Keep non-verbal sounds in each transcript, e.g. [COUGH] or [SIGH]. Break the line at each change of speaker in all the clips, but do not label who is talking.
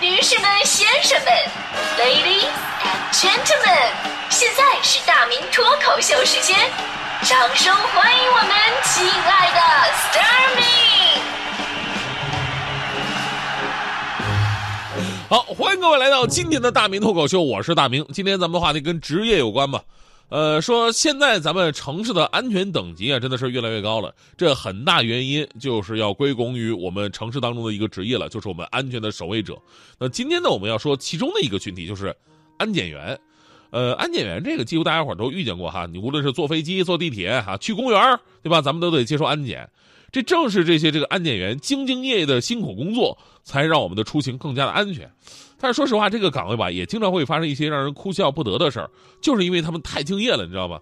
女士们、先生们，Ladies and Gentlemen，现在是大明脱口秀时间，掌声欢迎我们亲爱的 Starmin！
好，欢迎各位来到今天的大明脱口秀，我是大明。今天咱们的话题跟职业有关吧。呃，说现在咱们城市的安全等级啊，真的是越来越高了。这很大原因就是要归功于我们城市当中的一个职业了，就是我们安全的守卫者。那今天呢，我们要说其中的一个群体，就是安检员。呃，安检员这个几乎大家伙都遇见过哈，你无论是坐飞机、坐地铁哈，去公园对吧？咱们都得接受安检。这正是这些这个安检员兢兢业业的辛苦工作，才让我们的出行更加的安全。但是说实话，这个岗位吧，也经常会发生一些让人哭笑不得的事儿，就是因为他们太敬业了，你知道吗？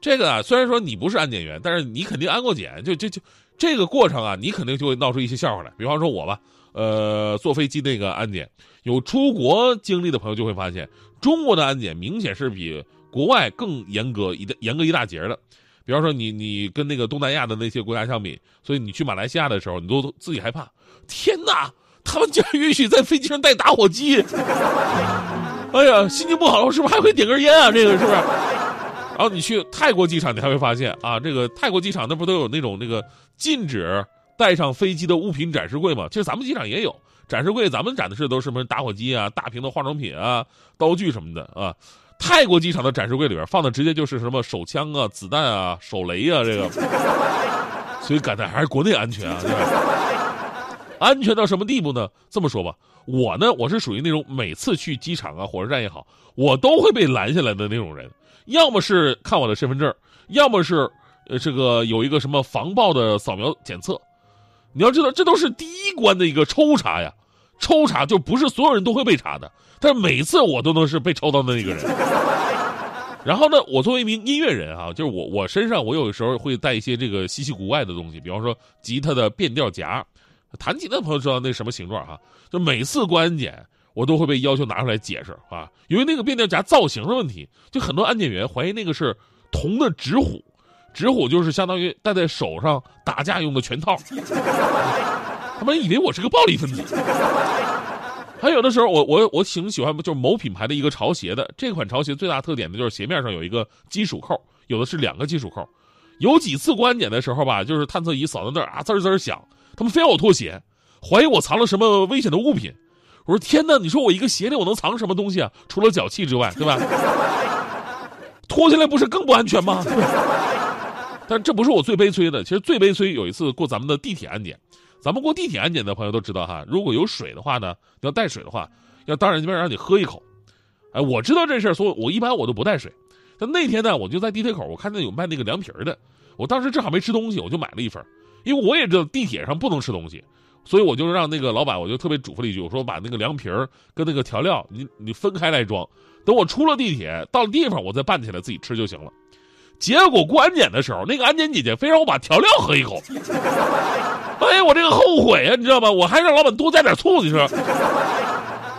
这个啊，虽然说你不是安检员，但是你肯定安过检，就就就这个过程啊，你肯定就会闹出一些笑话来。比方说我吧，呃，坐飞机那个安检，有出国经历的朋友就会发现，中国的安检明显是比国外更严格一严格一大截的。比方说你你跟那个东南亚的那些国家相比，所以你去马来西亚的时候，你都自己害怕。天哪，他们竟然允许在飞机上带打火机！哎呀，心情不好了，是不是还会点根烟啊？这个是不是？然后你去泰国机场，你还会发现啊，这个泰国机场那不都有那种那个禁止带上飞机的物品展示柜吗？其实咱们机场也有展示柜，咱们展的是都是什么打火机啊、大瓶的化妆品啊、刀具什么的啊。泰国机场的展示柜里边放的直接就是什么手枪啊、子弹啊、手雷啊，这个，[LAUGHS] 所以感叹还是国内安全啊，对吧？安全到什么地步呢？这么说吧，我呢，我是属于那种每次去机场啊、火车站也好，我都会被拦下来的那种人，要么是看我的身份证，要么是呃这个有一个什么防爆的扫描检测。你要知道，这都是第一关的一个抽查呀。抽查就不是所有人都会被查的，但是每次我都能是被抽到的那个人。然后呢，我作为一名音乐人啊，就是我我身上我有时候会带一些这个稀奇古怪的东西，比方说吉他的变调夹，弹吉他的朋友知道那什么形状哈，就每次过安检我都会被要求拿出来解释啊，因为那个变调夹造型的问题，就很多安检员怀疑那个是铜的纸虎，纸虎就是相当于戴在手上打架用的拳套。[LAUGHS] 他们以为我是个暴力分子，还有的时候，我我我挺喜欢，就是某品牌的一个潮鞋的。这款潮鞋最大特点的就是鞋面上有一个金属扣，有的是两个金属扣。有几次过安检的时候吧，就是探测仪扫到那儿啊，滋滋响，他们非要我脱鞋，怀疑我藏了什么危险的物品。我说天哪，你说我一个鞋里我能藏什么东西啊？除了脚气之外，对吧？[LAUGHS] 脱下来不是更不安全吗？[LAUGHS] 但这不是我最悲催的，其实最悲催有一次过咱们的地铁安检。咱们过地铁安检的朋友都知道哈，如果有水的话呢，要带水的话，要当着这边让你喝一口。哎，我知道这事儿，所以我一般我都不带水。但那天呢，我就在地铁口，我看见有卖那个凉皮儿的，我当时正好没吃东西，我就买了一份。因为我也知道地铁上不能吃东西，所以我就让那个老板，我就特别嘱咐了一句，我说把那个凉皮儿跟那个调料，你你分开来装，等我出了地铁到了地方，我再拌起来自己吃就行了。结果过安检的时候，那个安检姐姐非让我把调料喝一口。哎，我这个后悔啊，你知道吗？我还让老板多加点醋，你说。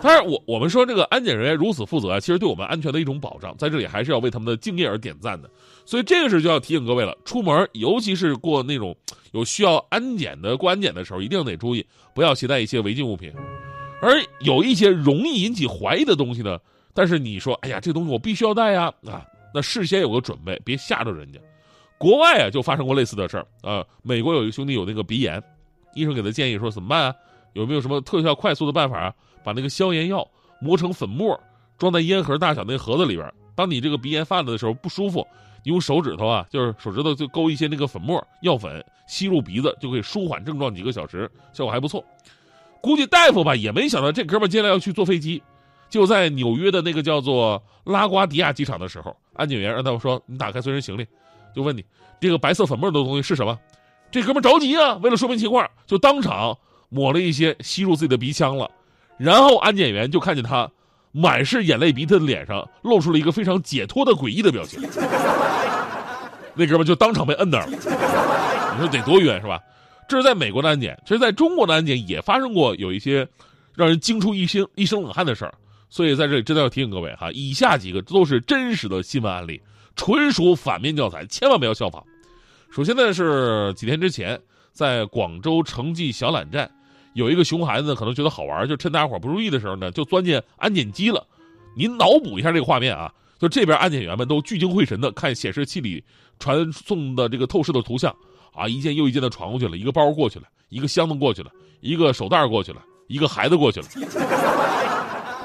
但是我我们说这个安检人员如此负责，其实对我们安全的一种保障，在这里还是要为他们的敬业而点赞的。所以这个时候就要提醒各位了，出门尤其是过那种有需要安检的过安检的时候，一定得注意，不要携带一些违禁物品。而有一些容易引起怀疑的东西呢，但是你说，哎呀，这东西我必须要带呀，啊，那事先有个准备，别吓着人家。国外啊，就发生过类似的事儿啊。美国有一个兄弟有那个鼻炎，医生给他建议说怎么办啊？有没有什么特效快速的办法啊？把那个消炎药磨成粉末，装在烟盒大小那盒子里边。当你这个鼻炎犯了的时候不舒服，用手指头啊，就是手指头就勾一些那个粉末药粉，吸入鼻子就可以舒缓症状几个小时，效果还不错。估计大夫吧也没想到这哥们接下来要去坐飞机，就在纽约的那个叫做拉瓜迪亚机场的时候，安检员让他们说你打开随身行李。就问你，这个白色粉末的东西是什么？这哥们着急啊，为了说明情况，就当场抹了一些吸入自己的鼻腔了。然后安检员就看见他满是眼泪鼻涕的脸上露出了一个非常解脱的诡异的表情。那哥们就当场被摁那儿了。你说得多冤是吧？这是在美国的安检，其实在中国的安检也发生过有一些让人惊出一身一身冷汗的事儿。所以在这里真的要提醒各位哈，以下几个都是真实的新闻案例。纯属反面教材，千万不要效仿。首先呢，是几天之前，在广州城际小榄站，有一个熊孩子，可能觉得好玩，就趁大家伙不注意的时候呢，就钻进安检机了。您脑补一下这个画面啊，就这边安检员们都聚精会神的看显示器里传送的这个透视的图像啊，一件又一件的传过去了，一个包过去了，一个箱子过去了，一个手袋过去了，一个孩子过去了。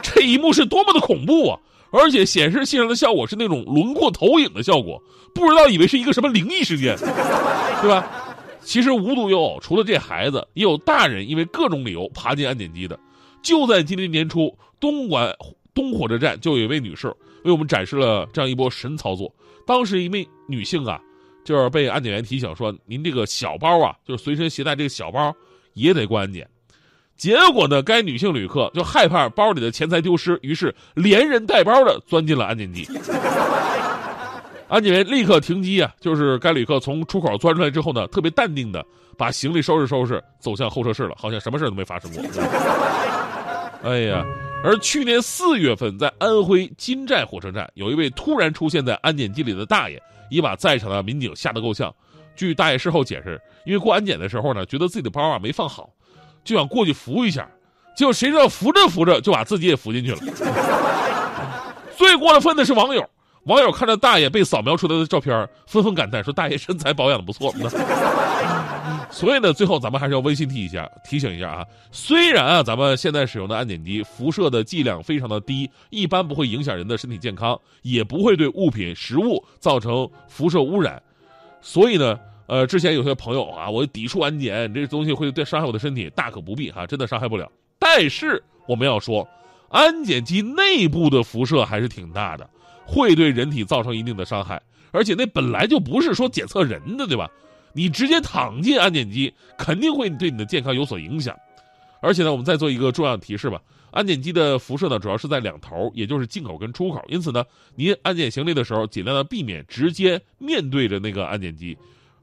这一幕是多么的恐怖啊！而且显示器上的效果是那种轮廓投影的效果，不知道以为是一个什么灵异事件，对吧？其实无独有偶，除了这孩子，也有大人因为各种理由爬进安检机的。就在今年年初，东莞东火车站就有一位女士为我们展示了这样一波神操作。当时一位女性啊，就是被安检员提醒说：“您这个小包啊，就是随身携带这个小包也得过安检。”结果呢，该女性旅客就害怕包里的钱财丢失，于是连人带包的钻进了安检机。安检员立刻停机啊，就是该旅客从出口钻出来之后呢，特别淡定的把行李收拾收拾，走向候车室了，好像什么事都没发生过。哎呀，而去年四月份，在安徽金寨火车站，有一位突然出现在安检机里的大爷，也把在场的民警吓得够呛。据大爷事后解释，因为过安检的时候呢，觉得自己的包啊没放好。就想过去扶一下，结果谁知道扶着扶着就把自己也扶进去了。[LAUGHS] 最过分的是网友，网友看着大爷被扫描出来的照片，纷纷感叹说：“大爷身材保养的不错。” [LAUGHS] 所以呢，最后咱们还是要温馨提一下，提醒一下啊。虽然啊，咱们现在使用的安检机辐射的剂量非常的低，一般不会影响人的身体健康，也不会对物品、食物造成辐射污染。所以呢。呃，之前有些朋友啊，我抵触安检，这东西会对伤害我的身体，大可不必哈，真的伤害不了。但是我们要说，安检机内部的辐射还是挺大的，会对人体造成一定的伤害。而且那本来就不是说检测人的，对吧？你直接躺进安检机，肯定会对你的健康有所影响。而且呢，我们再做一个重要的提示吧，安检机的辐射呢，主要是在两头，也就是进口跟出口。因此呢，您安检行李的时候，尽量的避免直接面对着那个安检机。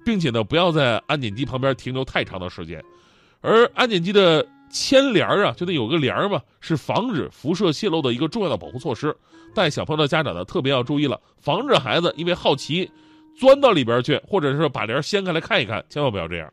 并且呢，不要在安检机旁边停留太长的时间，而安检机的牵帘啊，就得有个帘儿嘛，是防止辐射泄漏的一个重要的保护措施。带小朋友的家长呢，特别要注意了，防止孩子因为好奇钻到里边去，或者是把帘掀开来看一看，千万不要这样。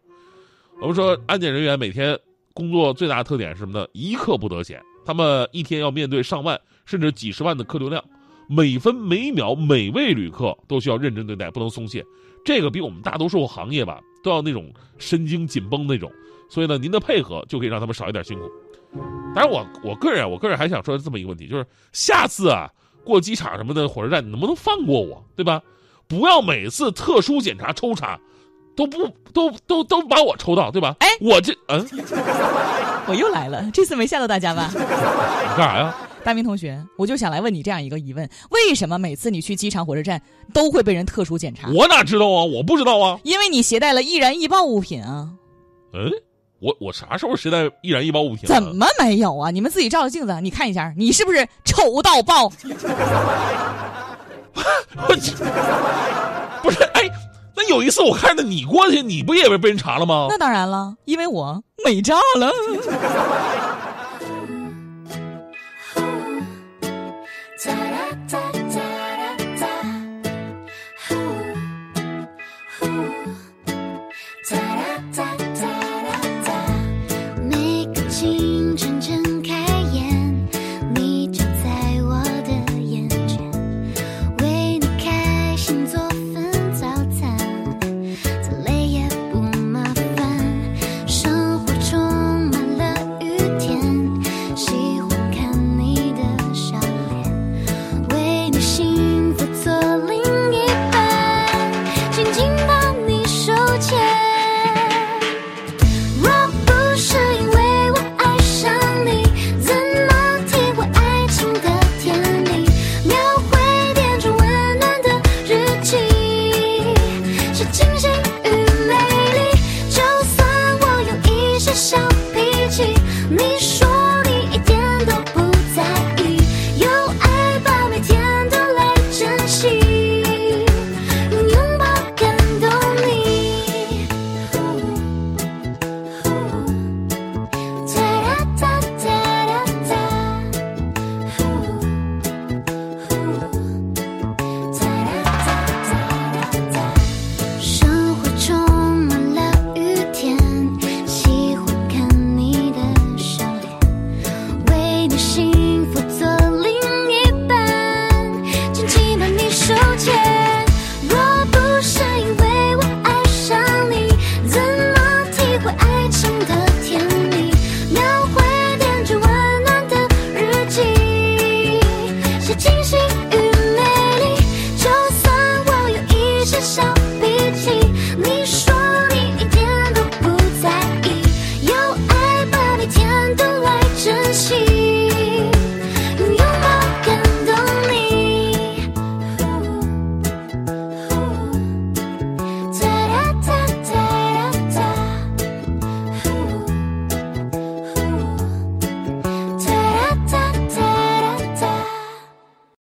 我们说，安检人员每天工作最大的特点是什么呢？一刻不得闲，他们一天要面对上万甚至几十万的客流量，每分每秒每位旅客都需要认真对待，不能松懈。这个比我们大多数行业吧都要那种神经紧绷那种，所以呢，您的配合就可以让他们少一点辛苦。当然，我我个人，我个人还想说这么一个问题，就是下次啊过机场什么的火车站，能不能放过我，对吧？不要每次特殊检查抽查，都不都都都把我抽到，对吧？
哎，
我这嗯，[LAUGHS]
我又来了，这次没吓到大家吧？
你干啥呀？
大明同学，我就想来问你这样一个疑问：为什么每次你去机场、火车站都会被人特殊检查？
我哪知道啊？我不知道啊。
因为你携带了易燃易爆物品啊。
嗯，我我啥时候携带易燃易爆物品？
怎么没有啊？你们自己照照镜子，你看一下，你是不是丑到爆？[LAUGHS]
我不是哎，那有一次我看着你过去，你不也被被人查了吗？
那当然了，因为我美炸了。你说